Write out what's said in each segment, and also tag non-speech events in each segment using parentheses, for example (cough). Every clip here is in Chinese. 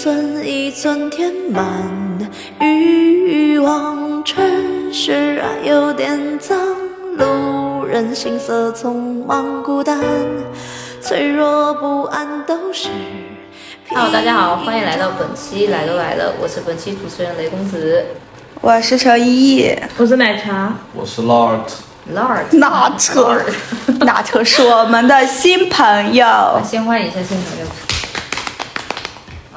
寸一寸填满欲望，城市啊有点脏，路人行色匆忙，孤单、脆弱、不安都是。Hello，大家好，欢迎来到本期来都来了，我是本期主持人雷公子我是陈依依，我是奶茶，我是 Lord，Lord。拿车，那车是我们的新朋友。(laughs) 先欢迎一下新朋友。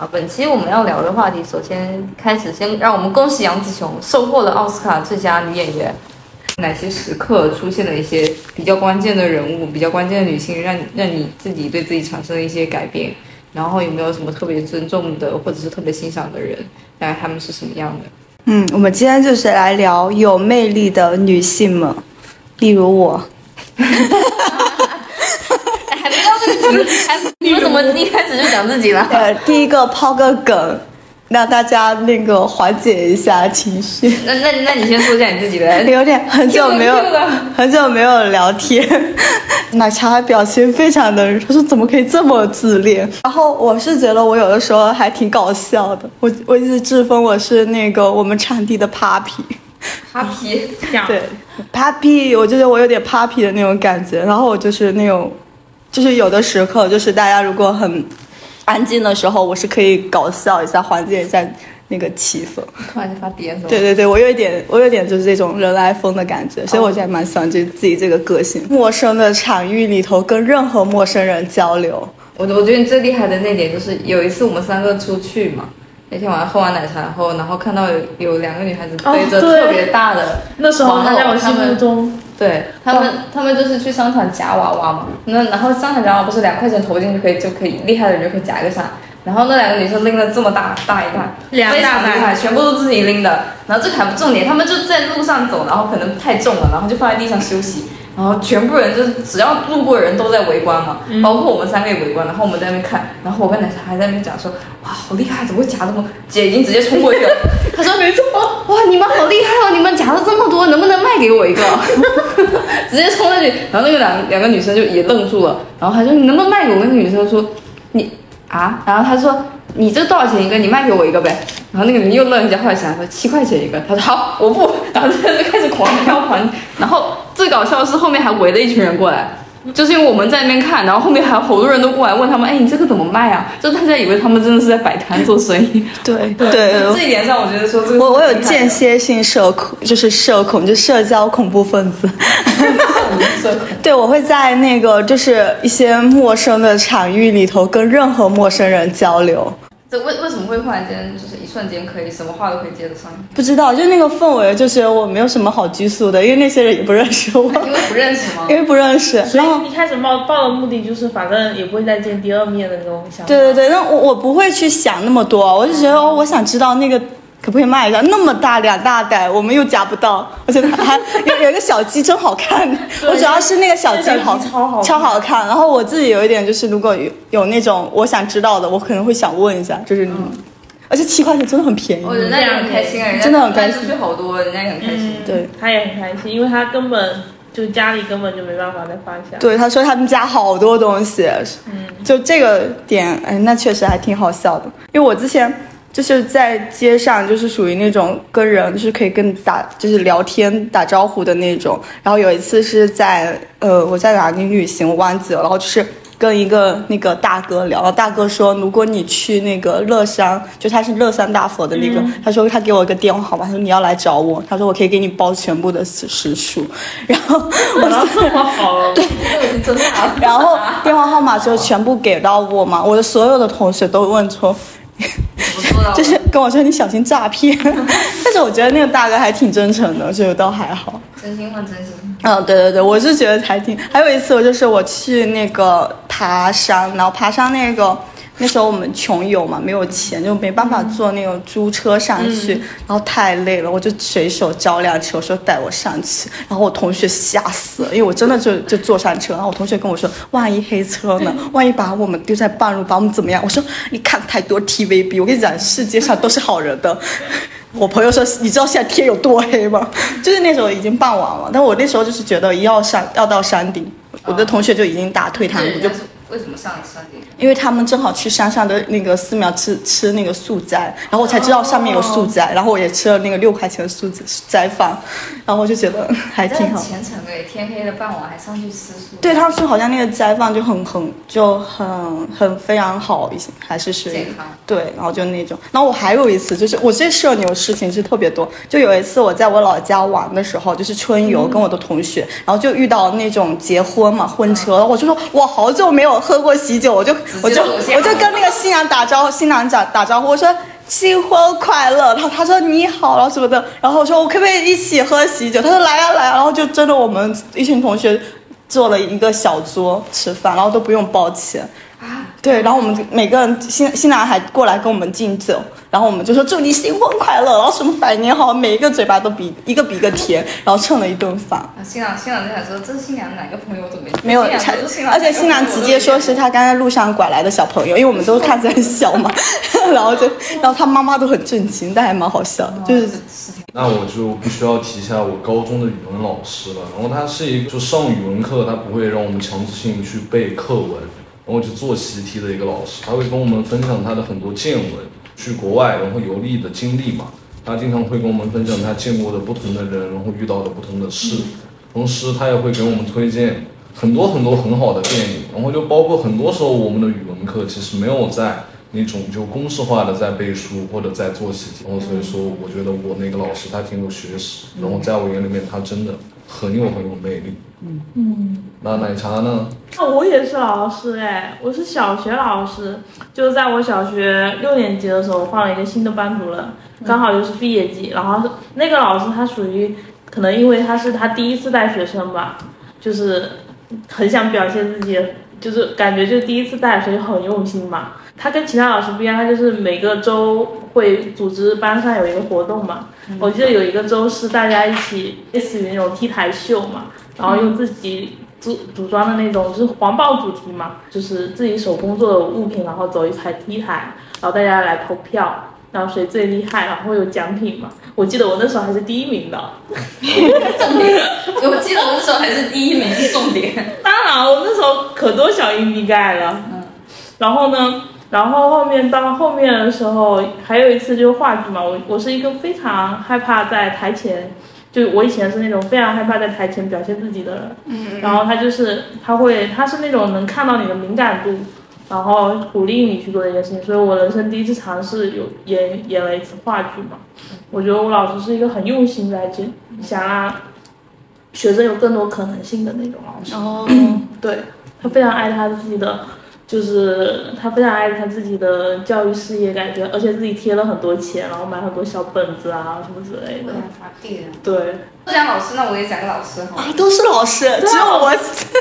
本期我们要聊的话题，首先开始先让我们恭喜杨紫琼收获了奥斯卡最佳女演员。哪些时刻出现了一些比较关键的人物、比较关键的女性，让你让你自己对自己产生了一些改变？然后有没有什么特别尊重的，或者是特别欣赏的人？大概他们是什么样的？嗯，我们今天就是来聊有魅力的女性们，例如我。(laughs) 你们怎么一开始就讲自己了？(laughs) 呃，第一个抛个梗，让大家那个缓解一下情绪。那那那你先说一下你自己呗。(laughs) 有点很久没有 (laughs) 很久没有聊天，奶茶还表情非常的，他说怎么可以这么自恋？然后我是觉得我有的时候还挺搞笑的，我我一直自封我是那个我们场地的 Papi。Papi，对，Papi，我就觉得我有点 Papi 的那种感觉，然后我就是那种，就是有的时刻，就是大家如果很安静的时候，我是可以搞笑一下，缓解一下那个气氛。突然就发癫了？对对对，我有一点，我有点就是这种人来疯的感觉，所以我现在蛮喜欢这自己这个个性。陌生的场域里头，跟任何陌生人交流，我我觉得你最厉害的那点就是有一次我们三个出去嘛，那天晚上喝完奶茶后，然后看到有有两个女孩子背着特别大的那时候在我心目中，对他们，他们就是去商场夹娃娃嘛。那然后商场夹娃娃不是两块钱投进去可以就可以，厉害的人就可以夹一个上。然后那两个女生拎了这么大大一袋，两非常厉害，全部都自己拎的。然后这个还不重点，他们就在路上走，然后可能太重了，然后就放在地上休息。然后全部人就是只要路过的人都在围观嘛，包括我们三个也围观。然后我们在那边看，然后我跟奶茶还在那边讲说，哇，好厉害，怎么会夹这么？姐已经直接冲过去了，(laughs) 她说没错，哇，你们好厉害哦，你们夹了这么多，能不能卖给我一个？直接冲上去，然后那个两两个女生就也愣住了，然后她说你能不能卖给我？那个女生说你啊，然后她说你这多少钱一个？你卖给我一个呗。然后那个人又愣一下，后来想说七块钱一个，他说好，我不，然后就开始狂飙狂，然后最搞笑的是后面还围了一群人过来。就是因为我们在那边看，然后后面还有好多人都过来问他们，哎，你这个怎么卖啊？就大家以为他们真的是在摆摊做生意。对对。这一点上，我觉得说这个我我有间歇性社恐，就是社恐，就社交恐怖分子。(laughs) 对，我会在那个就是一些陌生的场域里头跟任何陌生人交流。这为为什么会忽然间就是一瞬间可以什么话都可以接得上？不知道，就那个氛围，就觉得我没有什么好拘束的，因为那些人也不认识我，因为不认识吗 (laughs) 因？为不认识。所然后以一开始报报的目的就是，反正也不会再见第二面的那种想法。对对对，那我我不会去想那么多，我就觉得哦，我想知道那个可不可以卖一下，那么大两大袋，我们又夹不到，而且还有有一个小鸡真好看，我主要是那个小鸡好小鸡超好看超好看。然后我自己有一点就是，如果有有那种我想知道的，我可能会想问一下，就是你，而且七块钱真的很便宜。哦，人家也很开心啊，人家真的很开心出去好多，人家也很开心。嗯，对，他也很开心，因为他根本就家里根本就没办法再放下。对，他说他们家好多东西，嗯，就这个点，哎，那确实还挺好笑的。因为我之前就是在街上，就是属于那种跟人就是可以跟打就是聊天打招呼的那种。然后有一次是在呃我在哪里旅行，我忘记了，然后就是。跟一个那个大哥聊，然后大哥说，如果你去那个乐山，就他是乐山大佛的那个，他说他给我一个电话号码，他说你要来找我，他说我可以给你包全部的时时数，然后我然后这么好了，这个已经真的。然后电话号码就全部给到我嘛，我的所有的同学都问说，我做到了，(laughs) 就是跟我说你小心诈骗，(laughs) 但是我觉得那个大哥还挺真诚的，所以倒还好。真心换真心。嗯，对对对，我是觉得还挺。还有一次，我就是我去那个爬山，然后爬山那个那时候我们穷游嘛，没有钱，就没办法坐那种租车上去，然后太累了，我就随手招辆车，我说带我上去，然后我同学吓死了，因为我真的就就坐上车，然后我同学跟我说，万一黑车呢？万一把我们丢在半路，把我们怎么样？我说你看太多 TVB，我跟你讲，世界上都是好人的。(laughs) 我朋友说：“你知道现在天有多黑吗？(laughs) 就是那时候已经傍晚了，但我那时候就是觉得一要上要到山顶，我的同学就已经打退堂鼓，就为什么上山顶？因为他们正好去山上的那个寺庙吃吃那个素斋，然后我才知道上面有素斋，然后我也吃了那个六块钱的素斋饭，然后我就觉得还挺好。虔诚哎，天黑的傍晚还上去吃素。对，他们说好像那个斋饭就很很就很很非常好一些，还是是健康。对，然后就那种。然后我还有一次就是我这社牛事情是特别多，就有一次我在我老家玩的时候，就是春游跟我的同学，然后就遇到那种结婚嘛婚车，我就说我好久没有喝过喜酒，我就我就我就跟那个新娘打招呼，新娘打打招呼，我说新婚快乐，然后他说你好，然后什么的，然后我说我可不可以一起喝喜酒？他说来呀来呀，然后就真的我们一群同学坐了一个小桌吃饭，然后都不用包钱。对，然后我们每个人新新郎还过来跟我们敬酒，然后我们就说祝你新婚快乐，然后什么百年好，每一个嘴巴都比一个比一个甜，然后蹭了一顿饭。新郎新郎就想说这是新娘哪个朋友都没没有，而且新郎直接说是他刚才路上拐来的小朋友，因为我们都看起来很小嘛，(laughs) 然后就然后他妈妈都很震惊，但还蛮好笑，就是。那我就必须要提一下我高中的语文老师了，然后他是一个就上语文课，他不会让我们强制性去背课文。然后去做习题的一个老师，他会跟我们分享他的很多见闻，去国外然后游历的经历嘛。他经常会跟我们分享他见过的不同的人，然后遇到的不同的事。同时，他也会给我们推荐很多很多很好的电影。然后就包括很多时候我们的语文课其实没有在那种就公式化的在背书或者在做习题。然后所以说，我觉得我那个老师他挺有学识，然后在我眼里面他真的很有很有魅力。嗯嗯，那奶茶呢？那我也是老师哎，我是小学老师，就是在我小学六年级的时候换了一个新的班主任，刚好就是毕业季，然后那个老师他属于可能因为他是他第一次带学生吧，就是很想表现自己，就是感觉就第一次带，所以很用心嘛。他跟其他老师不一样，他就是每个周会组织班上有一个活动嘛。我记得有一个周是大家一起类似于那种 T 台秀嘛。然后用自己组组装的那种，就是环保主题嘛，就是自己手工做的物品，然后走一排 T 台，然后大家来投票，然后谁最厉害，然后有奖品嘛。我记得我那时候还是第一名的，重点，我记得我那时候还是第一名，重点。当然，我那时候可多小硬币盖了。嗯。然后呢，然后后面到后面的时候，还有一次就是话剧嘛，我我是一个非常害怕在台前。就我以前是那种非常害怕在台前表现自己的人，嗯，然后他就是他会他是那种能看到你的敏感度，然后鼓励你去做一件事情，所以我人生第一次尝试有演演了一次话剧嘛，我觉得我老师是一个很用心在这，想让学生有更多可能性的那种老师，哦，对他非常爱他自己的。就是他非常爱他自己的教育事业，感觉而且自己贴了很多钱，然后买很多小本子啊什么之类的。对，不讲老师，那我也讲个老师哈。啊，都是老师，只有我。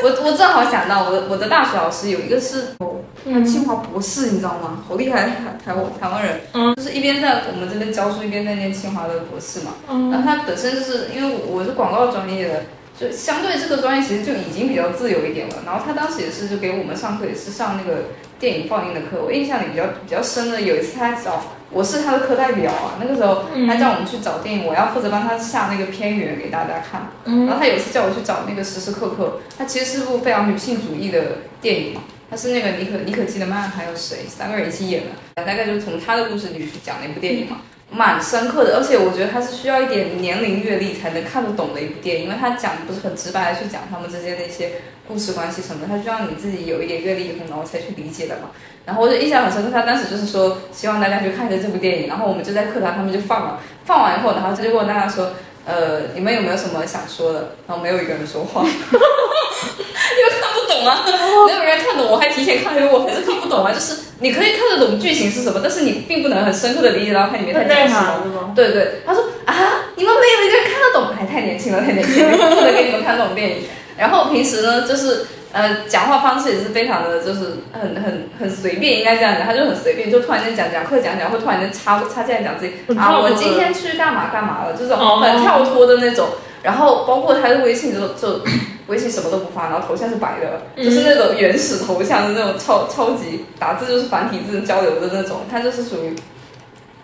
我我正好想到，我我的大学老师有一个是哦，清华博士，你知道吗？好厉害，台台湾台湾人。嗯。就是一边在我们这边教书，一边在念清华的博士嘛。嗯。然后他本身就是因为我是广告专业的。就相对这个专业其实就已经比较自由一点了。然后他当时也是就给我们上课，也是上那个电影放映的课。我印象里比较比较深的有一次他找我是他的课代表啊，那个时候他叫我们去找电影，我要负责帮他下那个片源给大家看。然后他有一次叫我去找那个时时刻刻，他其实是部非常女性主义的电影嘛，他是那个妮可妮可基德曼还有谁三个人一起演的，大概就是从他的故事里去讲那部电影嘛。蛮深刻的，而且我觉得它是需要一点年龄阅历才能看得懂的一部电影，因为它讲不是很直白的去讲他们之间的一些故事关系什么，它需要你自己有一点阅历以后，然后才去理解的嘛。然后我就印象很深刻，他当时就是说希望大家去看一下这部电影，然后我们就在课堂他们就放了，放完以后，然后他就问大家说。呃，你们有没有什么想说的？然后没有一个人说话，(laughs) 因为看不懂啊，没有人看懂。我还提前看了，我还是看不懂啊。就是你可以看得懂剧情是什么，但是你并不能很深刻的理解到它里面在讲什么。对对，他说啊，你们没有一个人看得懂，还太年轻了，太年轻了，(laughs) 不能给你们看这种电影。然后平时呢，就是。呃，讲话方式也是非常的，就是很很很随便，应该这样讲，他就很随便，就突然间讲讲课讲讲，会突然间插插进来讲自己啊，我今天去干嘛干嘛了，这种很跳脱的那种。然后包括他的微信就就微信什么都不发，然后头像是白的，就是那种原始头像的那种超超级打字就是繁体字交流的那种，他就是属于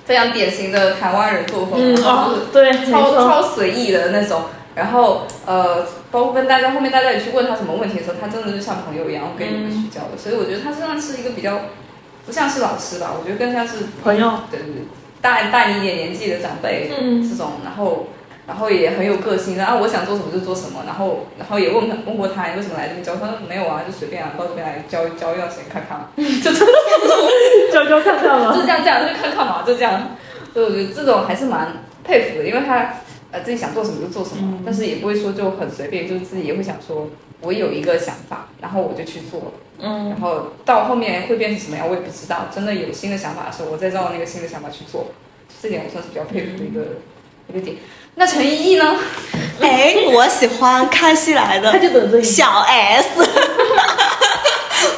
非常典型的台湾人作风，就是对，超超随意的那种。然后呃，包括跟大家后面大家也去问他什么问题的时候，他真的就像朋友一样跟你们去交流。所以我觉得他身上是一个比较不像是老师吧，我觉得更像是朋友，对对对，大大你一点年纪的长辈，嗯这种，然后然后也很有个性，然后我想做什么就做什么，然后然后也问问过他你为什么来这边教，他说没有啊，就随便啊，到这边来教教一段时间看看，(laughs) 就真的教教看看嘛就了。这样这样就看看嘛，(laughs) 就这样。所以我觉得这种还是蛮佩服的，因为他呃自己想做什么就做什么，但是也不会说就很随便，就是自己也会想说，我有一个想法，然后我就去做了。嗯，然后到后面会变成什么样，我也不知道。真的有新的想法的时候，我再照那个新的想法去做，这点我算是比较佩服的一个、一个点。那陈依依呢？(laughs) 哎，我喜欢康熙来的他就等这一集。小 S，(laughs)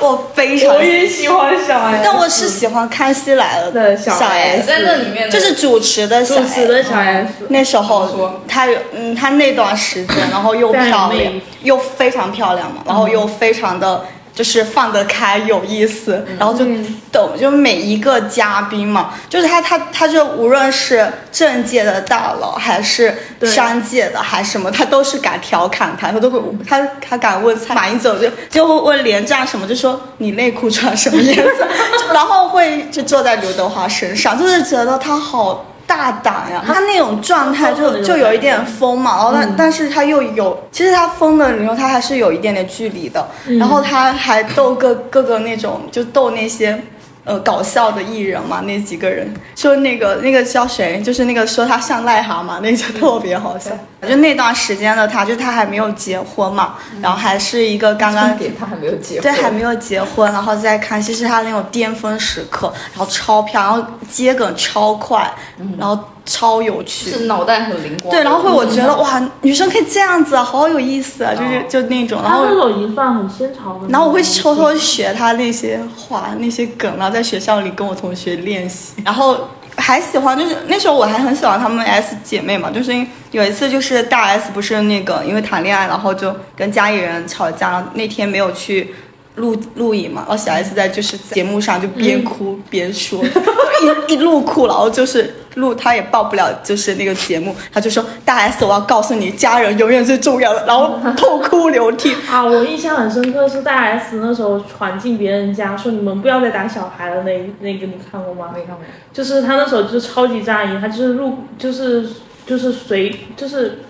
我非常我也喜欢小 S，但我是喜欢康熙来了的小小 S 在那里面的。就是主持的小主 S，持的小 S，那时候说她有嗯，她那段时间，然后又漂亮又非常漂亮嘛，然后又非常的就是放得开，有意思，然后就懂，就每一个嘉宾嘛，就是他他他就无论是政界的大佬，还是商界的，还是什么，他都是敢调侃他，他都会他他敢问蔡马英九就就会问连战什么，就说你内裤穿什么颜色，(laughs) 然后会就坐在刘德华身上，就是觉得他好。大胆呀！他那种状态就就有一点疯嘛，然后但、但是他又有，其实他疯的时候他还是有一点点距离的，然后他还逗各各个那种就逗那些。呃，搞笑的艺人嘛，那几个人。说那个那个叫谁，就是那个说他像癞蛤蟆，那就特别好笑。就那段时间的他，就他还没有结婚嘛，然后还是一个刚刚点他还没有结婚，对，还没有结婚，然后再看，其实他那种巅峰时刻，然后超漂亮，然后接梗超快，然后超有趣。是脑袋很灵光。对，然后会我觉得哇，女生可以这样子啊，好有意思啊，就是就那种，然后他那种已经算很新潮的。然后我会偷偷学他那些话、那些梗，然后在学校里跟我同学练习，然后还喜欢，就是那时候我还很喜欢她们 S 姐妹嘛，就是因为有一次就是大 S 不是那个因为谈恋爱，然后就跟家里人吵架，然后那天没有去。录录影嘛，然后小 S 在就是节目上就边哭边说，(laughs) 一一路哭，然后就是录他也报不了就是那个节目，他就说大 S 我要告诉你，家人永远最重要的，然后痛哭流涕，(laughs) 啊，我印象很深刻是大 S 那时候闯进别人家说你们不要再打小孩了那那个你看过吗？没看过。就是他那时候就是超级仗义，他就是路就是就是随就是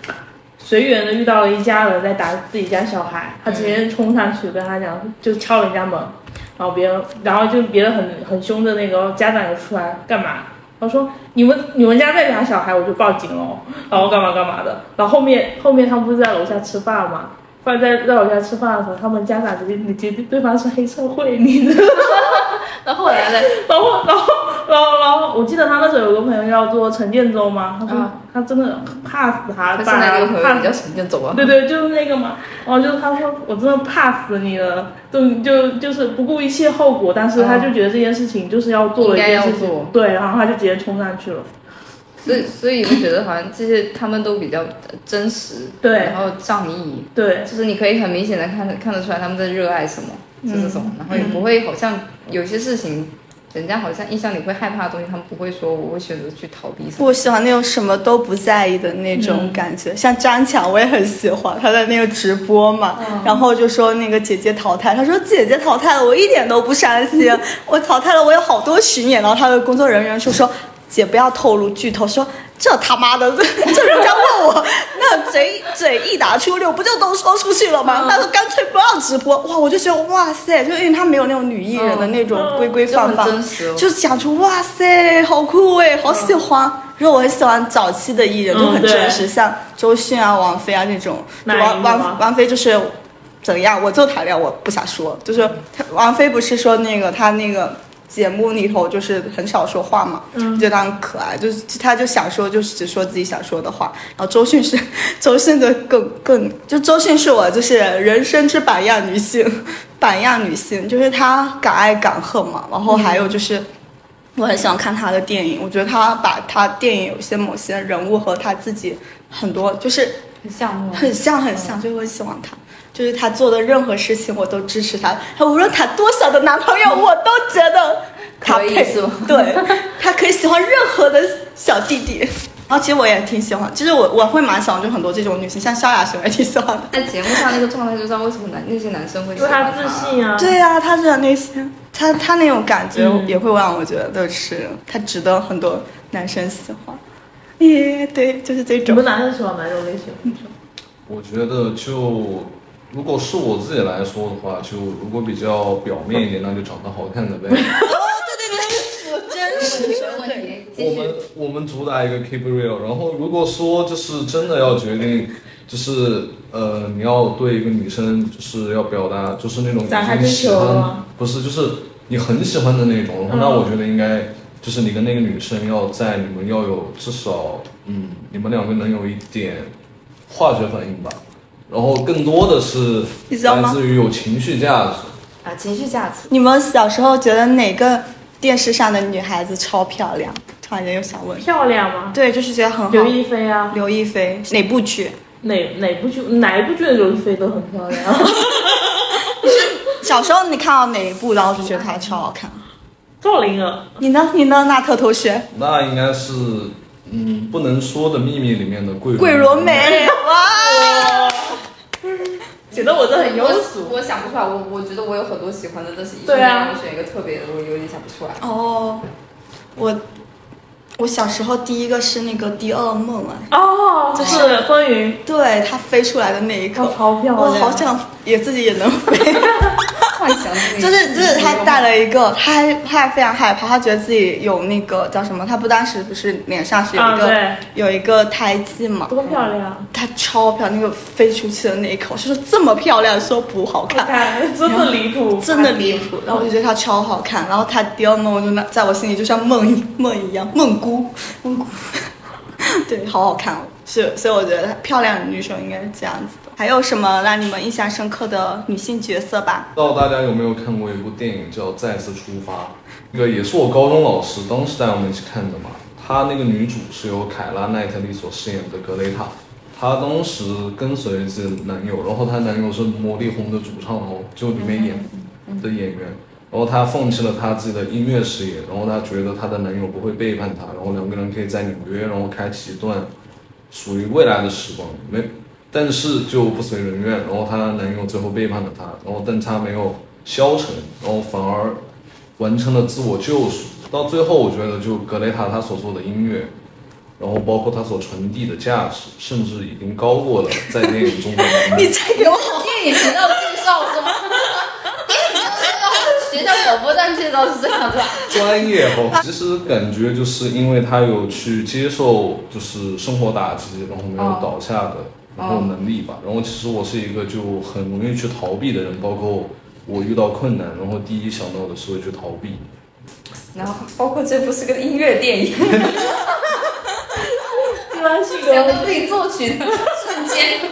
随缘的遇到了一家人在打自己家小孩，他直接冲上去跟他讲，就敲人家门，然后别人然后就别人很很凶的那个家长也出来干嘛？我说你们你们家再打小孩，我就报警了，然后干嘛干嘛的。然后后面后面他们不是在楼下吃饭吗？后来在在我家吃饭的时候，他们家长直接你觉得对方是黑社会，你知道吗？(laughs) 然后来嘞？然后，然后，然后，然后，我记得他那时候有个朋友叫做陈建州嘛，他说啊他真的怕死他他是爸，那个朋怕友比较神经走啊。对对，就是那个嘛。然后就是他说我真的怕死你了，就就就是不顾一切后果，但是他就觉得这件事情就是要做的一件事情做，对，然后他就直接冲上去了。所以所以我觉得好像这些他们都比较真实，对。然后仗义，对，就是你可以很明显的看得看得出来他们在热爱什么，就是这种，然后也不会好像有些事情，人家好像印象里会害怕的东西，他们不会说我会选择去逃避。我喜欢那种什么都不在意的那种感觉，像张强我也很喜欢他的那个直播嘛，然后就说那个姐姐淘汰，他说姐姐淘汰了，我一点都不伤心，我淘汰了，我有好多巡演，然后他的工作人员就说姐不要透露剧透，说这他妈的，(laughs) 这人家问我，那嘴嘴一打出溜，不就都说出去了吗？他说干脆不要直播，哇，我就觉得哇塞，就因为他没有那种女艺人的那种规规范范。就是讲出哇塞，好酷哎，好喜欢。因为我很喜欢早期的艺人，就很真实，像周迅啊、王菲啊那种。王王王菲就是怎样，我就谈恋爱，我不想说。就是王菲不是说那个她那个节目里头就是很少说话嘛，嗯觉得他很可爱，就是他就想说就是只说自己想说的话。然后周迅是 (laughs) 周迅的更更，就周迅是我就是人生之榜样女性，(laughs) 榜样女性，就是她敢爱敢恨嘛。然后还有就是。我很喜欢看她的电影，我觉得她把她电影有些某些人物和她自己很多就是很像？很像很像，所以我很喜欢她。就是他做的任何事情我都支持他，他无论谈多少的男朋友，我都觉得他配对，他可以喜欢任何的小弟弟。然后其实我也挺喜欢，其实我我会蛮喜欢就很多这种女性，像萧亚轩我也挺喜欢的。在节目上那个状态，就知道为什么男那些男生会喜欢因为他自信啊。对呀、他的那些，他他那种感觉嗯也会让我觉得是他值得很多男生喜欢。耶，对，就是这种你们。男生喜欢哪种类型？我觉得就如果是我自己来说的话，就如果比较表面一点，那就长得好看的呗。(laughs) 真实问题。我们我们主打一个 keep real，然后如果说就是真的要决定，就是呃你要对一个女生就是要表达就是那种展开已经喜追求欢，不是就是你很喜欢的那种，然后那嗯我觉得应该就是你跟那个女生要在你们要有至少嗯你们两个能有一点化学反应吧，然后更多的是来自于有情绪价值。啊，情绪价值。你们小时候觉得哪个电视上的女孩子超漂亮？突然间又想问。漂亮吗？对，就是觉得很好。刘亦菲啊，刘亦菲哪部剧？哪哪部剧哪一部剧的刘亦菲都很漂亮。(laughs) (laughs) 小时候你看到哪一部，然后就觉得她超好看？赵灵儿，你呢？你呢？纳特同学？那应该是嗯不能说的秘密里面的桂桂纶镁。哇！显得我这很庸俗。我想不出来，我我觉得我有很多喜欢的，但是一瞬间让我选一个特别的，我有点想不出来。哦，我我小时候第一个是那个第二梦啊，哦，就是风云，对，它飞出来的那一刻，超漂亮。我好想也自己也能飞。(laughs) 幻想就是就是他带了一个，他还他还非常害怕，他觉得自己有那个叫什么？他不当时不是脸上是有一个、啊有一个胎记嘛？多漂亮！她超漂亮，那个飞出去的那一口，是说这么漂亮说不好看，看，真的离谱，真的离谱。然后我就觉得她超好看，然后她第二梦我就那在我心里就像梦一梦一样，梦姑梦姑，(laughs) 对，好好看哦。是，所以我觉得漂亮的女生应该是这样子的。还有什么让你们印象深刻的女性角色吧？不知道大家有没有看过一部电影叫《再次出发》，那个也是我高中老师当时带我们一起看的嘛。她那个女主是由凯拉奈特利所饰演的格雷塔，她当时跟随自己的男友，然后她男友是魔力红的主唱哦，就里面演的演员。然后她放弃了她自己的音乐事业，然后她觉得她的男友不会背叛她，然后两个人可以在纽约，然后开启一段属于未来的时光。没，但是就不随人愿，然后她男友最后背叛了她，然后但她没有消沉，然后反而完成了自我救赎。到最后，我觉得就格雷塔她所做的音乐，然后包括她所传递的价值，甚至已经高过了在电影中的你女。再给我电影频道介绍是吗？学校广播站介绍是这样子吧？专业哦，其实感觉就是因为他有去接受就是生活打击，然后没有倒下的，然后能力吧。然后其实我是一个就很容易去逃避的人，包括我遇到困难，然后第一想到的是会去逃避。然后包括这部是个音乐电影，居然性想格到自己作曲的瞬间，我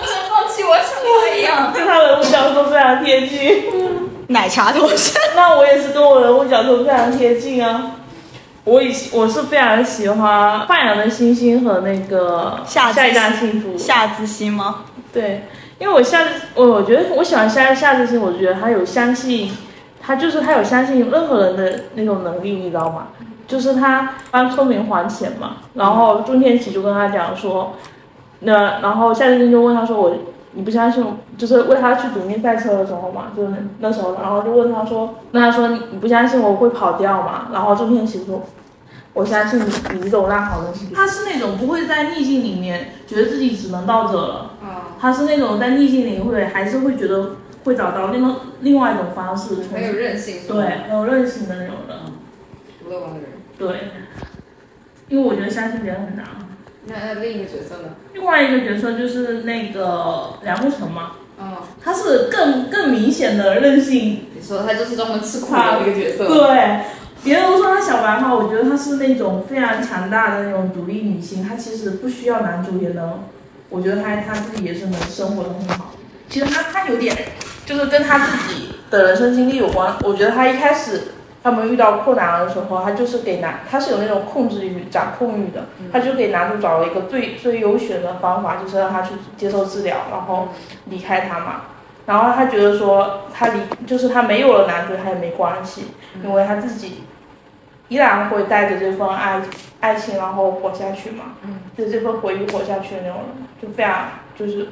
不想放弃，我要像他一样。跟他人物角色非常贴近。奶茶头像。(laughs) 那我也是跟我人物角色非常贴近啊。我以我是非常喜欢《放羊的星星》和那个夏之下一站幸福。夏之星吗？对，因为我夏，我我觉得我喜欢夏夏之星，我觉得他有相信，他就是他有相信任何人的那种能力，你知道吗？就是他帮村民还钱嘛，然后钟天琪就跟他讲说，那然后夏之星就问他说我你不相信我，就是为他去赌命赛车的时候嘛，就是那时候，然后就问他说，那他说你你不相信我会跑掉嘛？然后钟天启说。我相信你，你走烂好人。他是那种不会在逆境里面觉得自己只能到这了，啊，他是那种在逆境里会还是会觉得会找到另外另外一种方式重很有新韧性，对很有韧性的那种人，乐观的人。对，因为我觉得相信别人很难。那那另一个角色呢？另外一个角色就是那个梁慕成嘛，嗯，他是更更明显的任性，你说他就是专门吃苦的一个角色。对。别人都说她小白花，我觉得她是那种非常强大的那种独立女性，她其实不需要男主也能，我觉得她她自己也是能生活的很好。其实她她有点就是跟她自己的人生经历有关。我觉得她一开始他们遇到困难的时候，他就是给男，他是有那种控制欲、掌控欲的，他就给男主找了一个最最优选的方法，就是让他去接受治疗，然后离开他嘛。然后他觉得说，他离就是他没有了男主，他也没关系，因为他自己依然会带着这份爱爱情，然后活下去嘛，嗯，就这份回忆活下去的那种人，就非常就是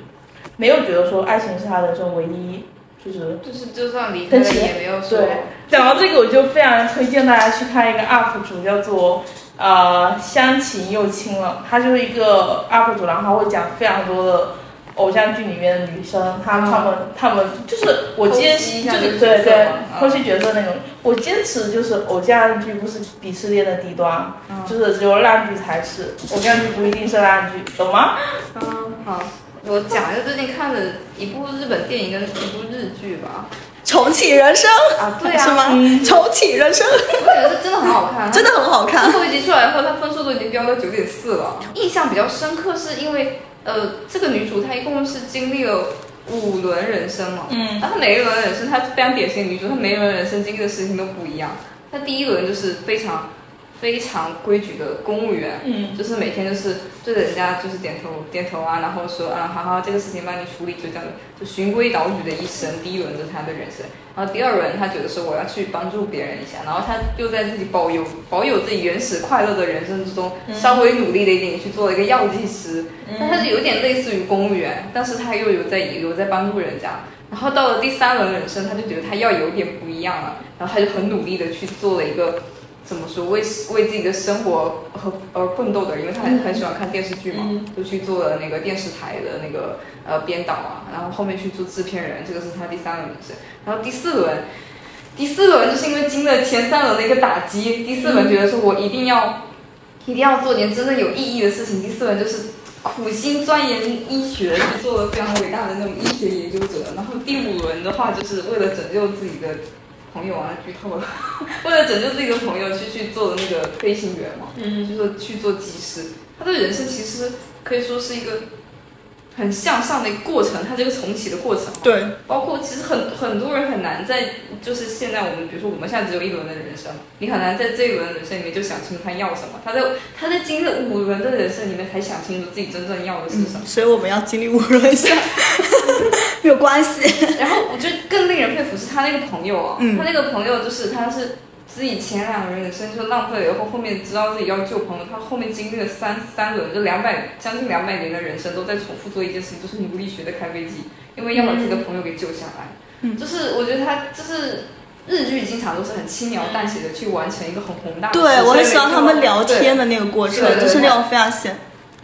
没有觉得说爱情是他人生唯一，就是就是就算离开了也没有说对，讲到这个，我就非常推荐大家去看一个 UP 主，叫做呃相情又亲了。他就是一个 UP 主，然后他会讲非常多的偶像剧里面的女生，她她们她们就是我坚持，就是对对嘛嗯剖析角色那种。我坚持就是偶像剧不是鄙视链的低端，就是只有烂剧才是，偶像剧不一定是烂剧，懂吗？嗯，好，我讲一个最近看的一部日本电影跟一部日剧吧。重启人生啊，对啊，是吗？重启人生我觉得这真的很好看，真的很好看最后一集出来以后，它分数都已经飙到九点四了。印象比较深刻是因为，呃，这个女主她一共是经历了五轮人生嘛，嗯然后每一轮人生，她非常典型的女主，她每一轮人生经历的事情都不一样。她第一轮就是非常非常规矩的公务员，嗯就是每天就是对着人家就是点头点头啊，然后说啊好好这个事情帮你处理，就这样的，就循规蹈矩的一生。第一轮就是他的人生，然后第二轮他觉得说我要去帮助别人一下，然后他又在自己保有保有自己原始快乐的人生之中，稍微努力了一点，去做了一个药剂师，但他是有点类似于公务员，但是他又有在有在帮助人家。然后到了第三轮人生，他就觉得他要有点不一样了，然后他就很努力的去做了一个怎么说为为自己的生活和而奋斗的人，因为他很很喜欢看电视剧嘛，就去做了那个电视台的那个呃编导啊，然后后面去做制片人，这个是他第三轮人生。然后第四轮，第四轮就是因为经了前三轮的一个打击，第四轮觉得说我一定要一定要做点真正有意义的事情。第四轮就是苦心钻研医学，去做了非常伟大的那种医学研究者。然后第五轮的话，就是为了拯救自己的朋友啊，剧透了，(laughs) 为了拯救自己的朋友去去做的那个飞行员嘛，嗯就是去做技师。他的人生其实可以说是一个很向上的一个过程，他这个重启的过程。对，包括其实很很多人很难在，就是现在我们比如说我们现在只有一轮的人生，你很难在这一轮人生里面就想清楚他要什么。他在他在经历了五轮的人生里面才想清楚自己真正要的是什么。所以我们要经历五轮一下，(laughs) (laughs) 没有关系。然后我觉得更令人佩服是他那个朋友啊，嗯他那个朋友就是他是自己前两轮人生就浪费了，以后后面知道自己要救朋友，他后面经历了三三轮就两百将近两百年的人生都在重复做一件事情，就是努力学的开飞机，因为要把自己的朋友给救下来。嗯就是我觉得他就是。日剧经常都是很轻描淡写的去完成一个很宏大的事，对，我很喜欢他们聊天的那个过程，就是那种非常闲，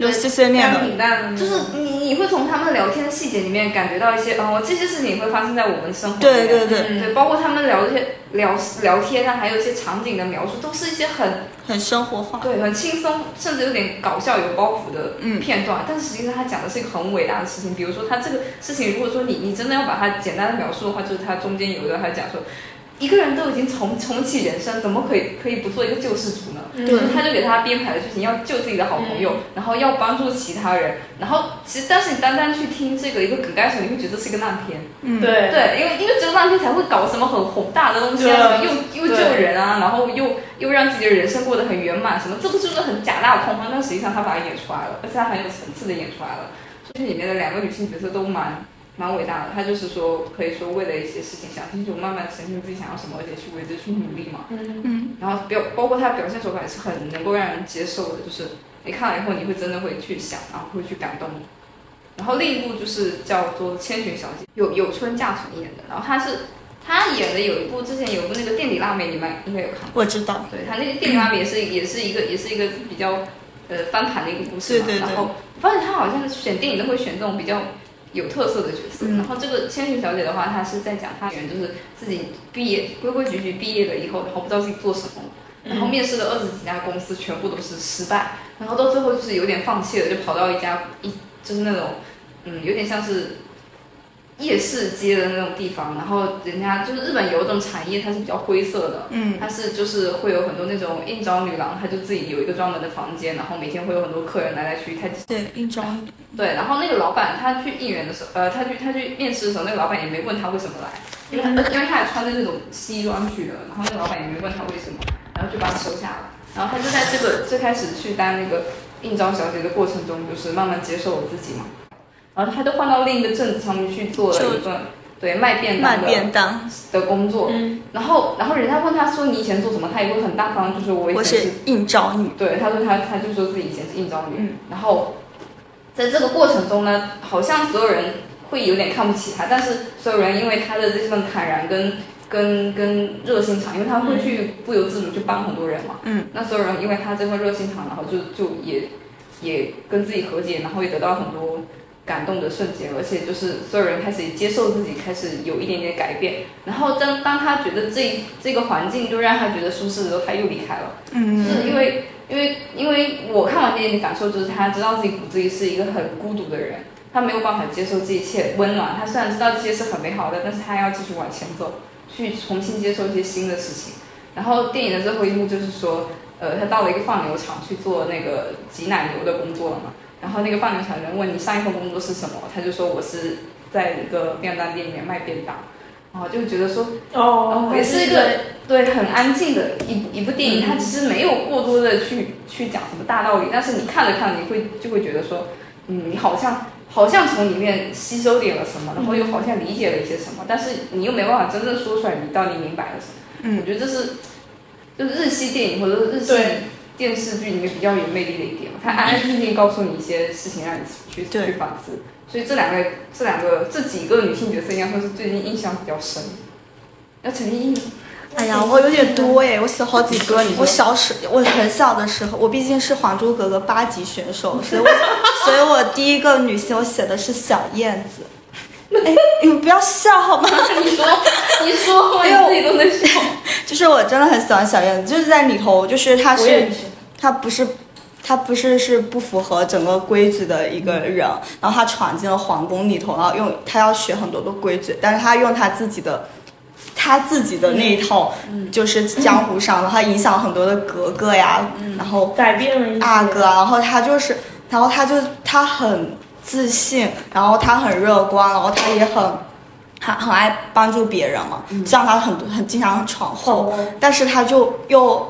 有碎碎念的。平淡的，就是你你会从他们聊天的细节里面感觉到一些，哦，这些事情也会发生在我们生活里面。对对对嗯对，包括他们聊这些聊聊天啊，还有一些场景的描述，都是一些很很生活化。对很轻松，甚至有点搞笑、有包袱的嗯片段。但是实际上他讲的是一个很伟大的事情，比如说他这个事情，如果说你你真的要把它简单的描述的话，就是他中间有一段他讲说。一个人都已经重重启人生，怎么可以可以不做一个救世主呢？就是他就给他编排的剧情，要救自己的好朋友，然后要帮助其他人，然后其实但是你单单去听这个一个梗概的时候，你会觉得这是一个烂片。嗯，对对，因为因为只有烂片才会搞什么很宏大的东西啊，什么又又救人啊，然后又又让自己的人生过得很圆满，什么这不就是很假大空吗？但实际上他把它演出来了，而且他很有层次的演出来了。这里面的两个女性角色都蛮蛮伟大的，他就是说可以说为了一些事情想清楚，慢慢审清自己想要什么，而且去为之去努力嘛。嗯嗯，然后表包括他的表现手法也是很能够让人接受的，就是你看了以后你会真的会去想，然后会去感动。然后另一部就是叫做《千寻小姐》，有有春架纯演的，然后她是她演的有一部之前有一部那个垫底辣妹，你们应该有看过。我知道。对她那个电影辣妹也是也是一个也是一个比较呃翻盘的一个故事嘛。对对对然后我发现她好像选电影都会选这种比较有特色的角色。嗯然后这个千寻小姐的话，她是在讲她原就是自己毕业规规矩矩毕业了以后，然后不知道自己做什么。然后面试了二十几家公司，全部都是失败，然后到最后就是有点放弃了，就跑到一家一就是那种嗯有点像是夜市街的那种地方，然后人家就是日本有一种产业，它是比较灰色的，嗯。它是就是会有很多那种应招女郎，她就自己有一个专门的房间，然后每天会有很多客人来来去去，她对，应招对，然后那个老板他去应援的时候，呃，他去他去面试的时候，那个老板也没问他为什么来，因为他因为他还穿着那种西装去的，然后那个老板也没问他为什么，然后就把他收下了，然后他就在这个最开始去当那个应招小姐的过程中，就是慢慢接受我自己嘛，然后他就换到另一个镇子上面去做了一份对卖便当的便当，的工作。嗯，然后然后人家问他说你以前做什么，他也会很大方，就是我以我前是应招女。对，他说他他就说自己以前是应招女，嗯然后在这个过程中呢，好像所有人会有点看不起他，但是所有人因为他的这份坦然跟跟跟热心肠，因为他会去不由自主去帮很多人嘛，嗯，那所有人因为他这份热心肠，然后就就也也跟自己和解，然后也得到很多。感动的瞬间，而且就是所有人开始接受自己，开始有一点点改变。然后当当他觉得这这个环境就让他觉得舒适的时候，他又离开了。嗯是因为因为因为我看完电影的感受就是，他知道自己骨子里是一个很孤独的人，他没有办法接受这一切温暖。他虽然知道这些是很美好的，但是他要继续往前走，去重新接受一些新的事情。然后电影的最后一幕就是说，呃，他到了一个放牛场去做那个挤奶牛的工作了嘛。然后那个放牛场的人问你上一份工作是什么，他就说我是在一个便当店里面卖便当。然后就觉得说，哦，也是一个对很安静的一一部电影，它其实没有过多的去去讲什么大道理，但是你看了看，你会就会觉得说，嗯，你好像好像从里面吸收点了什么，然后又好像理解了一些什么，但是你又没办法真正说出来，你到底明白了什么。嗯我觉得这是就是日系电影或者是日系对电视剧里面比较有魅力的一点嘛，它安安静静告诉你一些事情，让你去对去反思。所以这两个这两个这几个女性角色应该会是最近印象比较深。那陈奕迅，哎呀，我有点多哎，我写好几个。你我小时我很小的时候，我毕竟是《还珠格格》八级选手，(laughs) 所以我所以我第一个女性我写的是小燕子。(laughs) 哎，你们不要笑好吗？你说你说，我自己都能笑。(laughs) 就是我真的很喜欢小燕子，就是在里头，就是她是我也是，她不是。他不是是不符合整个规矩的一个人，然后他闯进了皇宫里头，然后用他要学很多的规矩，但是他用他自己的，他自己的那一套，就是江湖上的，她影响很多的格格呀，然后改变了阿哥，然后他就是，然后他就他很自信，然后他很乐观，然后他也很，他很爱帮助别人嘛，这样他很很经常闯祸，但是他就又。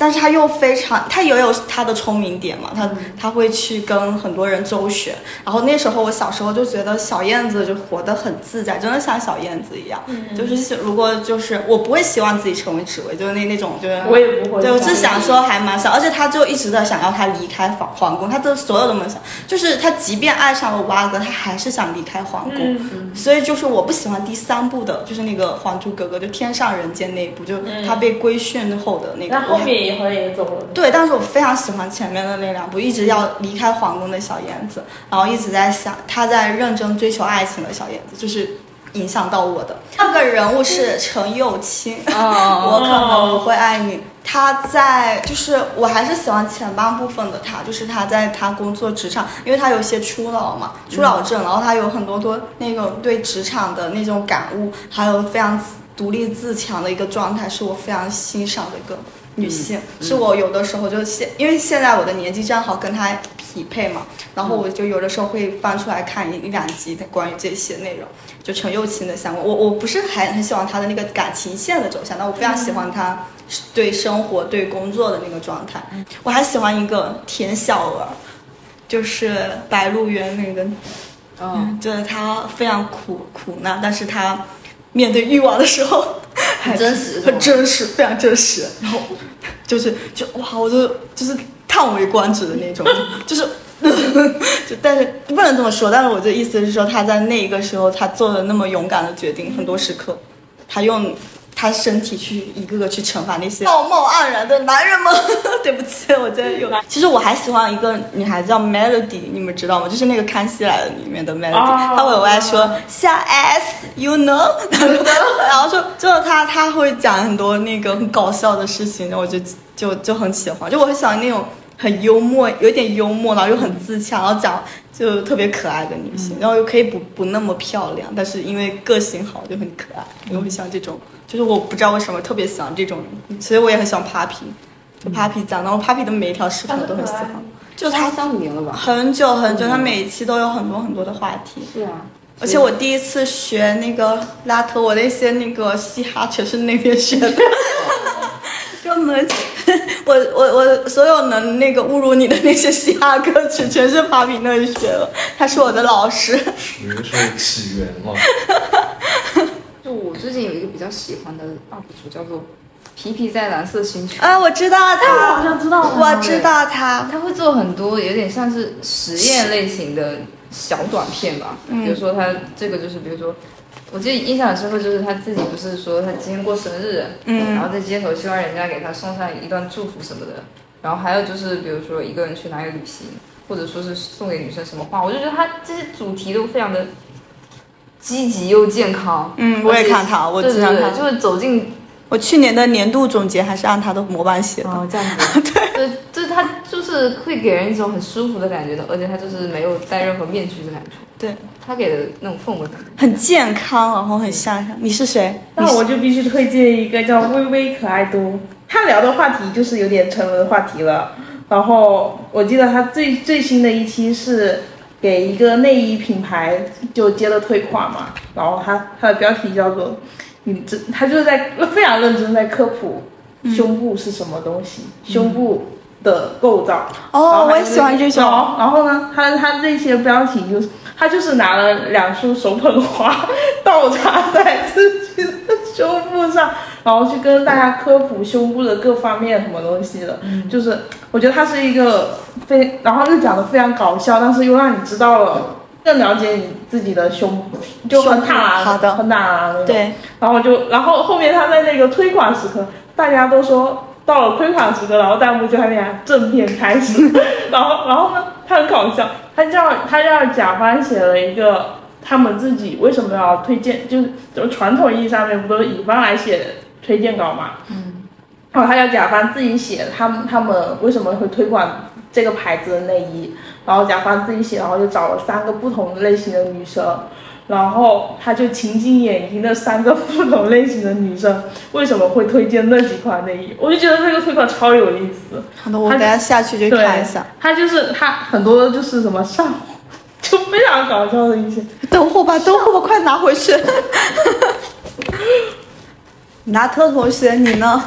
但是他又非常，他也有他的聪明点嘛，他他会去跟很多人周旋。然后那时候我小时候就觉得小燕子就活得很自在，真的像小燕子一样。就是如果就是我不会希望自己成为紫薇，就是那那种就是我也不会。对，我是想说还蛮想，而且他就一直在想要他离开皇皇宫，他的所有的梦想就是他即便爱上了蛙哥，他还是想离开皇宫。嗯，所以就是我不喜欢第三部的，就是那个《还珠格格》，就天上人间那一部，就他被规训后的那个。那后面也好像也走了。对，但是我非常喜欢前面的那两部，一直要离开皇宫的小燕子，然后一直在想他在认真追求爱情的小燕子，就是影响到我的。那个人物是陈幼卿，(laughs) 哦我可能不会爱你。他在就是我还是喜欢前半部分的他，就是他在他工作职场，因为他有些初老嘛，初老症，然后他有很多多那种对职场的那种感悟，还有非常独立自强的一个状态，是我非常欣赏的一个女性，是我有的时候就现，因为现在我的年纪正好跟她匹配嘛，然后我就有的时候会翻出来看一一两集的关于这些内容，就陈幼卿的相关。我我不是还很喜欢她的那个感情线的走向，但我非常喜欢她对生活、对工作的那个状态。我还喜欢一个田小娥，就是《白鹿原》那个，嗯，就是她非常苦苦难，但是她面对欲望的时候还很真实很真实，非常真实。然后就是就哇，我就就是叹为观止的那种，就是。(laughs) 就但是不能这么说，但是我的意思是说，他在那一个时候，他做了那么勇敢的决定，很多时刻，他用他身体去一个个去惩罚那些道貌岸然的男人们。(laughs) 对不起，我真的有。其实我还喜欢一个女孩子叫 Melody，你们知道吗？就是那个《康熙来了》里面的 Melody，、哦她会有爱说小 S，you know，(laughs) 然后就就她她会讲很多那个很搞笑的事情，然后我就就就很喜欢，就我很喜欢那种。很幽默，有点幽默，然后又很自洽，然后讲就特别可爱的女性，然后又可以不不那么漂亮，但是因为个性好就很可爱，我很喜欢这种，就是我不知道为什么特别喜欢这种人，其实我也很喜欢 Papi，就 Papi 讲，然后 Papi 的每一条视频我都很喜欢，就他三五年了吧？很久很久，他每一期都有很多很多的话题，是啊，而且我第一次学那个拉特，我那些那个嘻哈全是那边学的，(laughs) 根本 (laughs) 我我我所有能那个侮辱你的那些嘻哈歌曲，全是 Papi 那里学的，他是我的老师。属于是起源吗？(laughs) 就我最近有一个。比较喜欢的 UP 主叫做皮皮在蓝色星球。啊，我知道我好，像知道了。我知道他，他会做很多有点像是实验类型的小短片吧，嗯比如说他这个就是，比如说，我记得印象很深刻，就是他自己不是说他今天过生日，嗯。然后在街头希望人家给他送上一段祝福什么的，然后还有就是比如说一个人去哪里旅行，或者说是送给女生什么话，我就觉得他这些主题都非常的积极又健康。嗯我也看他我经常看就是走进我去年的年度总结还是按他的模板写的。哦，这样子，(laughs) 对，就是他就是会给人一种很舒服的感觉的，而且他就是没有戴任何面具的感觉，对，他给的那种氛围感。很健康，然后很向上。你是谁？那我就必须推荐一个叫微微可爱多，他聊的话题就是有点成人话题了。然后我记得他最最新的一期是给一个内衣品牌就接了退款嘛，然后他他的标题叫做“你这”，他就是在非常认真在科普胸部是什么东西，胸部的构造。哦，我也喜欢这种。然后然后呢，他他这些标题就是，他就是拿了两束手捧花倒插在自己的胸部上，然后去跟大家科普胸部的各方面什么东西的。就是我觉得他是一个非，然后又讲的非常搞笑，但是又让你知道了。更了解你自己的胸部，就很坦然，好的很坦然那种。对，然后就，然后后面他在那个推广时刻，大家都说到了推款时刻，然后弹幕就开始正片开始，(laughs) 然后然后呢，他很搞笑，他叫他让甲方写了一个他们自己为什么要推荐，就是就传统意义上面不都是乙方来写推荐稿嘛，嗯，然后他叫甲方自己写他们他们为什么会推广这个牌子的内衣，然后甲方自己写，然后就找了三个不同类型的女生。然后他就情景演绎那三个不同类型的女生 (laughs) 为什么会推荐那几款内衣，我就觉得这个推广超有意思。好的，我等下下去就看一下。他就是他很多就是什么上，(laughs) 就非常搞笑的一些。等会儿吧，等会儿吧，快拿回去。(laughs) 拿特同学，你呢？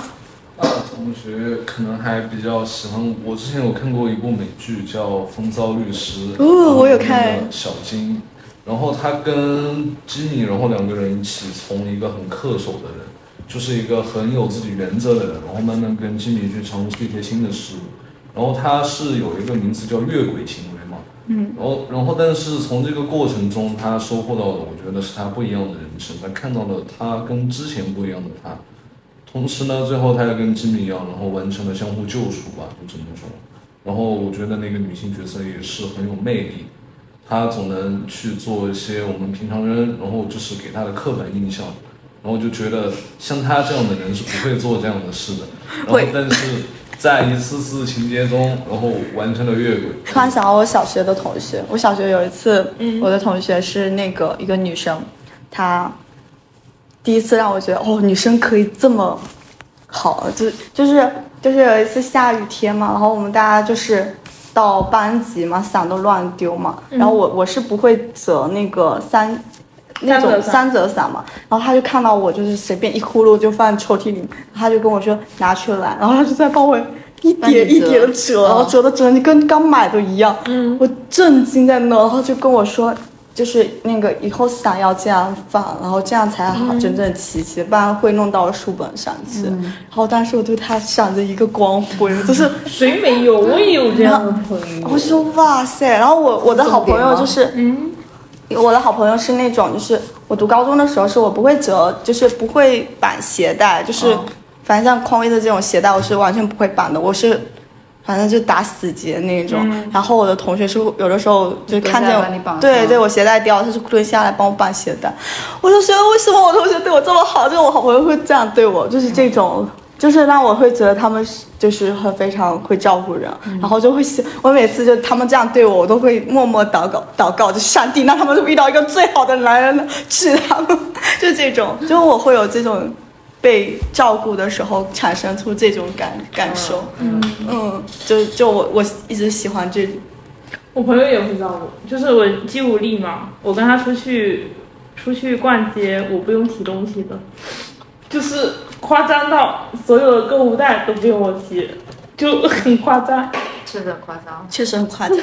大同学可能还比较喜欢，我之前有看过一部美剧叫《风骚律师》，哦我有看小金，然后他跟基米，然后两个人一起从一个很恪守的人，就是一个很有自己原则的人，然后慢慢跟基米去尝试一些新的事物，然后他是有一个名词叫越轨行为嘛，嗯，然后然后但是从这个过程中，他收获到的，我觉得是他不一样的人生，他看到了他跟之前不一样的他。同时呢，最后他也跟吉米一样，然后完成了相互救赎吧，就这么说。然后我觉得那个女性角色也是很有魅力，她总能去做一些我们平常人，然后就是给他的刻板印象，然后就觉得像他这样的人是不会做这样的事的。(laughs) 然后会但是在一次次情节中，然后完成了越轨。突然想到我小学的同学，我小学有一次，我的同学是那个一个女生，她第一次让我觉得哦，女生可以这么好，就就是就是有一次下雨天嘛，然后我们大家就是到班级嘛，伞都乱丢嘛，然后我我是不会折那个三。那种三折伞。嘛，然后他就看到我就是随便一呼噜就放抽屉里面，他就跟我说拿出来，然后他就在帮我一帮你叠一折叠的折，然后嗯折的折的跟刚买的一样，嗯，我震惊在那，然后就跟我说，就是那个以后想要这样放，然后这样才好整整齐齐，不然会弄到书本上去。然后当时我对他闪着一个光辉，(laughs) 就是谁没有？我也有这样的朋友。我说哇塞，然后我我的好朋友就是，嗯，我的好朋友是那种，就是我读高中的时候是我不会折，就是不会绑鞋带，就是、哦反正像匡威的这种鞋带我是完全不会绑的，我是。反正就打死结那种，然后我的同学是有的时候就看见我对对我鞋带掉了，他就蹲下来帮我绑鞋带，我就觉得为什么我同学对我这么好，就我好朋友会这样对我，就是这种，就是让我会觉得他们是就是很非常会照顾人，然后就会想，我每次就他们这样对我，我都会默默祷告祷告，就上帝让他们遇到一个最好的男人娶他们，(laughs) 就这种，就我会有这种被照顾的时候产生出这种感感受，嗯嗯，就就我我一直喜欢这里，我朋友也会照顾，就是我肌无力嘛，我跟他出去出去逛街，我不用提东西的，就是夸张到所有的购物袋都不用我提，就很夸张。确实很夸张。确实很夸张。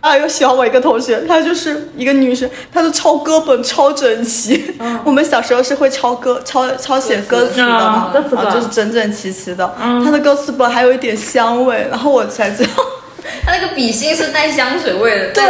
啊，有喜欢我一个同学，她就是一个女生，她的抄歌本超整齐。(laughs) 我们小时候是会抄歌、抄抄写歌词的嘛，歌词本啊就是整整齐齐的。她的歌词本还有一点香味，然后我才知道。他那个笔芯是带香水味的，对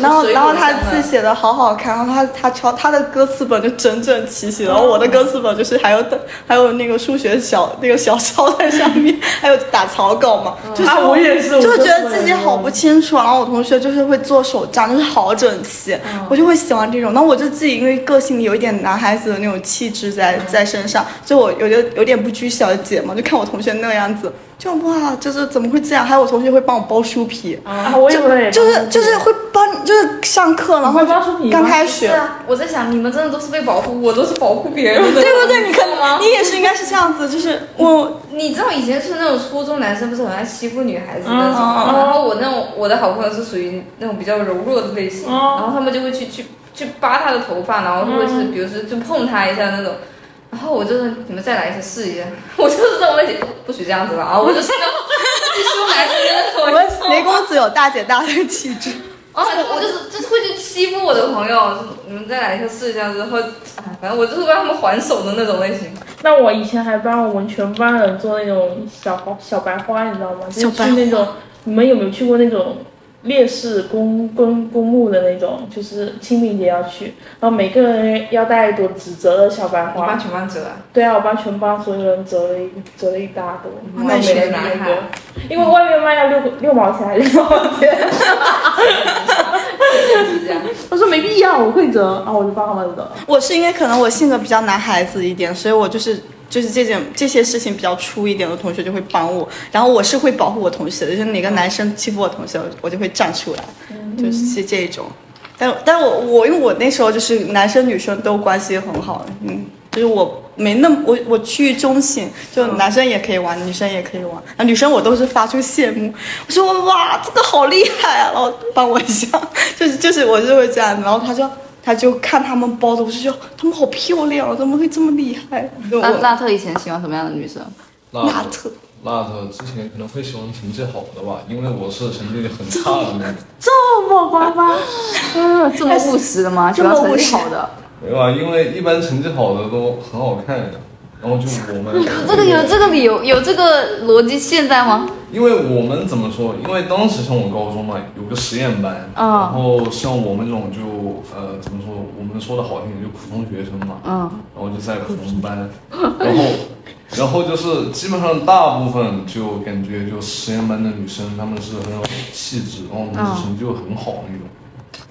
然后然后他字写的好好看，然后他他抄他的歌词本就整整齐齐，然后我的歌词本就是还有还有那个数学小那个小抄在上面，(laughs) 还有打草稿嘛，就是啊我也是我就觉得自己好不清楚，然后我同学就是会做手账，就是好整齐，我就会喜欢这种。那我就自己因为个性里有一点男孩子的那种气质在在身上，就我有点有点不拘小节嘛，就看我同学那个样子，就哇，就是怎么会这样？还有我同学会帮我包书皮。啊，我也会，就是就是会帮，就是上课，然后会包书皮刚开学是，啊，我在想你们真的都是被保护，我都是保护别人的。对不对？你看吗？你也是应该是这样子，就是我你知道以前是那种初中男生不是很爱欺负女孩子那种，然后我那种我的好朋友是属于那种比较柔弱的类型，嗯然后他们就会去去去扒她的头发，然后就会是比如说就碰她一下那种。然后我就是你们再来一次试一下，(laughs) 我就是这种类型，不许这样子了啊！我就是那种去凶男生的那种。我们雷公子有大姐大的气质，啊，(laughs) 我我就是就是会去欺负我的朋友，你们再来一次试一下之后，哎，反正我就是让他们还手的那种类型。那我以前还帮我们全班人做那种小花小白花，你知道吗？就是去那种，你们有没有去过那种烈士公公公墓的那种？就是清明节要去，然后每个人要带一朵纸折的小白花你帮。全班折啊？对啊，我帮全班所有人折了一折了一大朵，然后那每人谁拿一个，因为外面卖要六六毛钱还是六毛钱？(laughs) 我说没必要，我会折，然后我就帮他们折。我是因为可能我性格比较男孩子一点，所以我就是就是这件这些事情比较粗一点的同学就会帮我，然后我是会保护我同学的，就是哪个男生欺负我同学，我就会站出来，就是是这种。但但我我因为我那时候就是男生女生都关系很好，嗯，就是我没那么我我趋于中性，就男生也可以玩，女生也可以玩，啊女生我都是发出羡慕，我说哇这个好厉害啊，然后帮我一下，(laughs) 就是就是我就会这样子，然后他说。他就看他们包的，我就觉得他们好漂亮，怎么会这么厉害？那辣特以前喜欢什么样的女生？纳特，那特之前可能会喜欢成绩好的吧，因为我是成绩很差的那种。这么夸张？嗯，(laughs) 这么务实的吗？喜欢成绩好的。没有啊，因为一般成绩好的都很好看呀。然后就我们，(laughs) 这个有这个理由，有这个逻辑现在吗？因为我们怎么说？因为当时像我高中嘛，有个实验班，嗯然后像我们这种就呃怎么说？我们说的好听点，就普通学生嘛，嗯，然后就在普通班，然后然后就是基本上大部分就感觉就实验班的女生，她们是很有气质，然后嗯成绩就很好那种。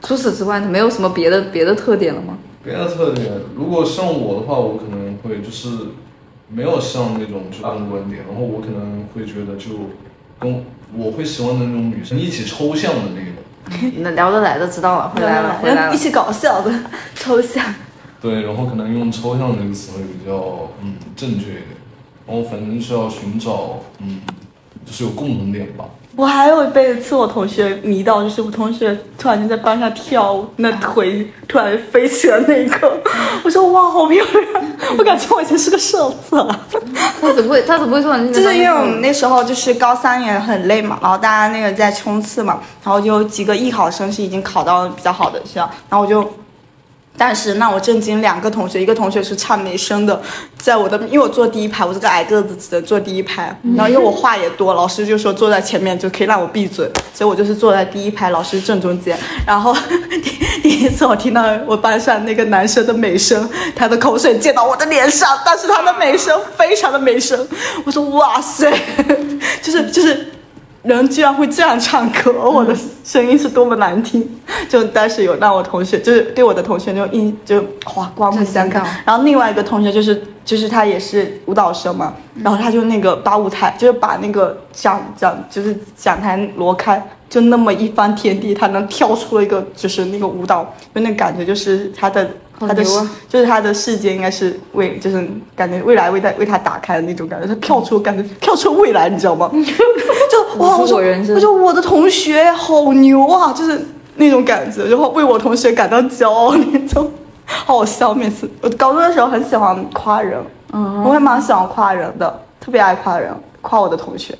除此之外，没有什么别的别的特点了吗？别的特点，如果像我的话，我可能会就是没有像那种就按观点，然后我可能会觉得就跟我会喜欢的那种女生一起抽象的那种，(laughs) 那聊得来的知道了，回来了，回来了一。起搞笑的抽象。对，然后可能用抽象这个词会比较嗯正确一点，然后反正是要寻找嗯就是有共同点吧。我还有被一次我同学迷到，就是我同学突然间在班上跳舞，那腿突然飞起来那一刻，(laughs) 我说哇好漂亮，我感觉我以前是个社色。他怎么会？他怎么会突然间在就是因为我们那时候就是高三也很累嘛，然后大家那个在冲刺嘛，然后就有几个艺考生是已经考到比较好的学校，然后我就。但是让我震惊两个同学，一个同学是唱美声的，在我的，因为我坐第一排，我是个矮个子，只能坐第一排。然后因为我话也多，老师就说坐在前面就可以让我闭嘴，所以我就是坐在第一排，老师正中间。然后第 (laughs) 第一次我听到我班上那个男生的美声，他的口水溅到我的脸上，但是他的美声非常的美声，我说哇塞，就 (laughs) 是就是。人居然会这样唱歌，我的声音是多么难听！就当时有让我同学，就是对我的同学就印就哇刮目相看。然后另外一个同学就是就是他也是舞蹈生嘛，然后他就那个把舞台就是把那个讲讲就是讲台挪开，就那么一番天地，他能跳出了一个就是那个舞蹈，就那感觉就是他的他的就是他的世界应该是为就是感觉未来为他为他打开的那种感觉，他跳出感觉 (laughs) 跳出未来，你知道吗？(laughs) 就哇，我说我的同学好牛啊，就是那种感觉，然后为我同学感到骄傲那种，好 (laughs) 好笑。每次我高中的时候很喜欢夸人，嗯，我还蛮喜欢夸人的，特别爱夸人，夸我的同学，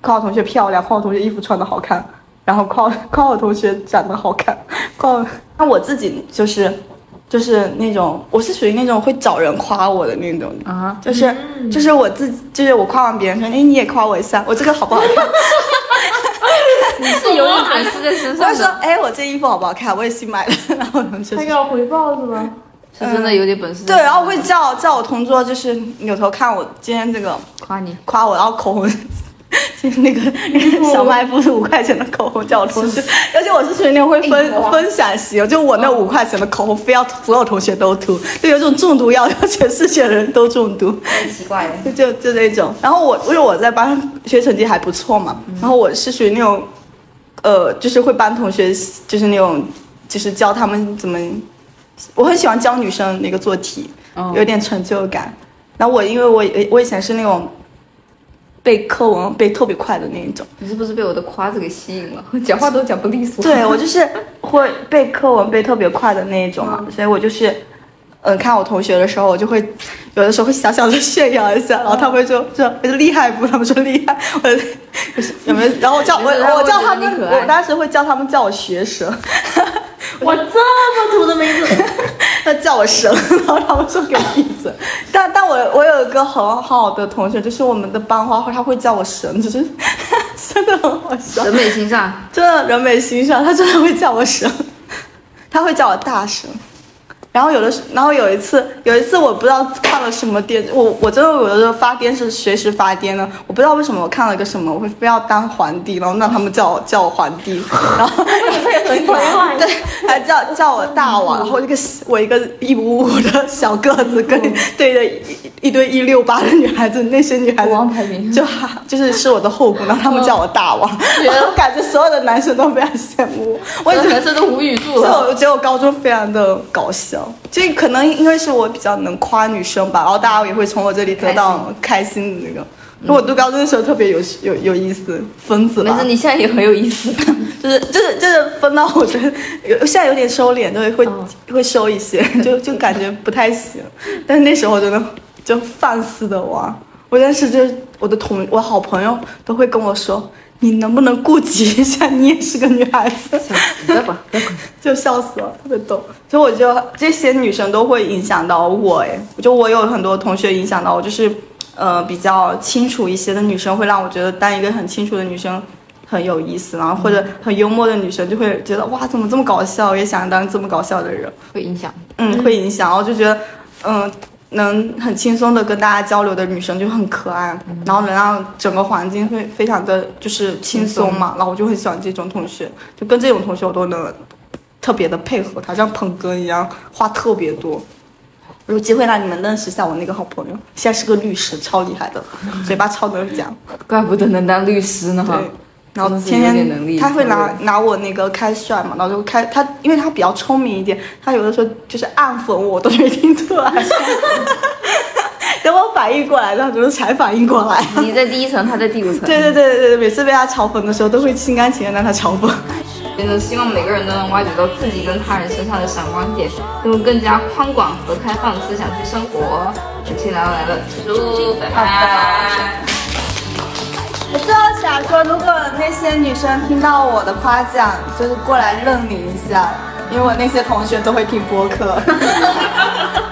夸我同学漂亮，夸我同学衣服穿的好看，然后夸夸我同学长得好看，夸我。那我自己就是就是那种，我是属于那种会找人夸我的那种，啊，就是就是我自己，就是我夸完别人说，哎，你也夸我一下，我这个好不好看？(laughs) 你是有点本事在身我会说哎，我这衣服好不好看？我也新买的。(laughs) 然后我同学说还要回报是吗？是真的有点本事。对，然后我会叫叫我同桌，就是扭头看我今天这个夸你，夸我，然后口红，就是 (laughs) 那个小卖部是五块钱的口红，叫我同学，(laughs) 而且我是属于那种会分分享型，就我那五块钱的口红，非要所有同学都涂，就有种中毒要求，(laughs) 全世界的人都中毒。很奇怪就。就就那种。然后我因为我在班上学成绩还不错嘛，然后我是属于那种，呃，就是会帮同学，就是那种，就是教他们怎么，我很喜欢教女生那个做题，哦有点成就感。然后我因为我我以前是那种背课文背特别快的那一种，你是不是被我的夸子给吸引了？(laughs) 讲话都讲不利索。对我就是会背课文背特别快的那一种嘛，所以我就是。嗯，看我同学的时候，我就会有的时候会小小的炫耀一下，然后他们就说我说厉害不？他们说厉害，我就是 (laughs) 有没有？然后我叫我我叫他们，我当时会叫他们叫我学舌，我这么土的名字，(laughs) (laughs) 他叫我神，然后他们说给闭嘴。(laughs) 但但我我有一个很好的同学，就是我们的班花，他会叫我神，就是 (laughs) 真的很好笑，人美心善，真的人美心善，他真的会叫我神，他会叫我大神。然后有的时，然后有一次，有一次我不知道看了什么电，我我真的有的时候发癫是随时发癫的，我不知道为什么我看了个什么，我会非要当皇帝，然后让他们叫我叫我皇帝，(laughs) 然后很可爱。(laughs) 对，还叫叫我大王，然后一个我一个一五五的小个子跟对着一一堆一六八的女孩子，那些女孩子就就是是我的后宫，然后他们叫我大王，(laughs) 我感觉所有的男生都非常羡慕我，我也觉得男生都无语住了。所以了。我觉得我高中非常的搞笑，就可能因为是我比较能夸女生吧，然后大家也会从我这里得到开心的那个。我读高中的时候特别有有有意思，疯子吧没事，，你现在也很有意思。(laughs) 就是就是就是疯到我觉得有现在有点收敛，就会会、会收一些，就就感觉不太行。但是那时候真的就放肆的玩，我当时就我的同我好朋友都会跟我说，你能不能顾及一下，你也是个女孩子。就笑死了，特别逗。所以我觉得这些女生都会影响到我，哎，我觉得我有很多同学影响到我，就是呃比较清楚一些的女生会让我觉得当一个很清楚的女生很有意思，然后或者很幽默的女生就会觉得哇怎么这么搞笑，我也想当这么搞笑的人，会影响。嗯，会影响，然后就觉得嗯。能很轻松的跟大家交流的女生就很可爱，然后能让整个环境会非常的就是轻松嘛，然后我就很喜欢这种同学，就跟这种同学我都能特别的配合他，像捧哏一样话特别多。有机会让你们认识一下我那个好朋友，现在是个律师，超厉害的，(laughs) 嘴巴超能讲。怪不得能当律师呢哈对。，然后天天他会拿拿我那个开涮嘛，然后就开他，因为他比较聪明一点，他有的时候就是暗讽我，我都没听出来。(laughs) 等我反应过来，然后就是才反应过来。你在第一层，他在第五层。对对对对对，每次被他嘲讽的时候，都会心甘情愿让他嘲讽。真的希望每个人都能挖掘到自己跟他人身上的闪光点，用更加宽广和开放的思想去生活。本期聊来了，结束，拜拜。我最后想说，如果那些女生听到我的夸奖，就是过来认领一下，因为我那些同学都会听播客。(laughs)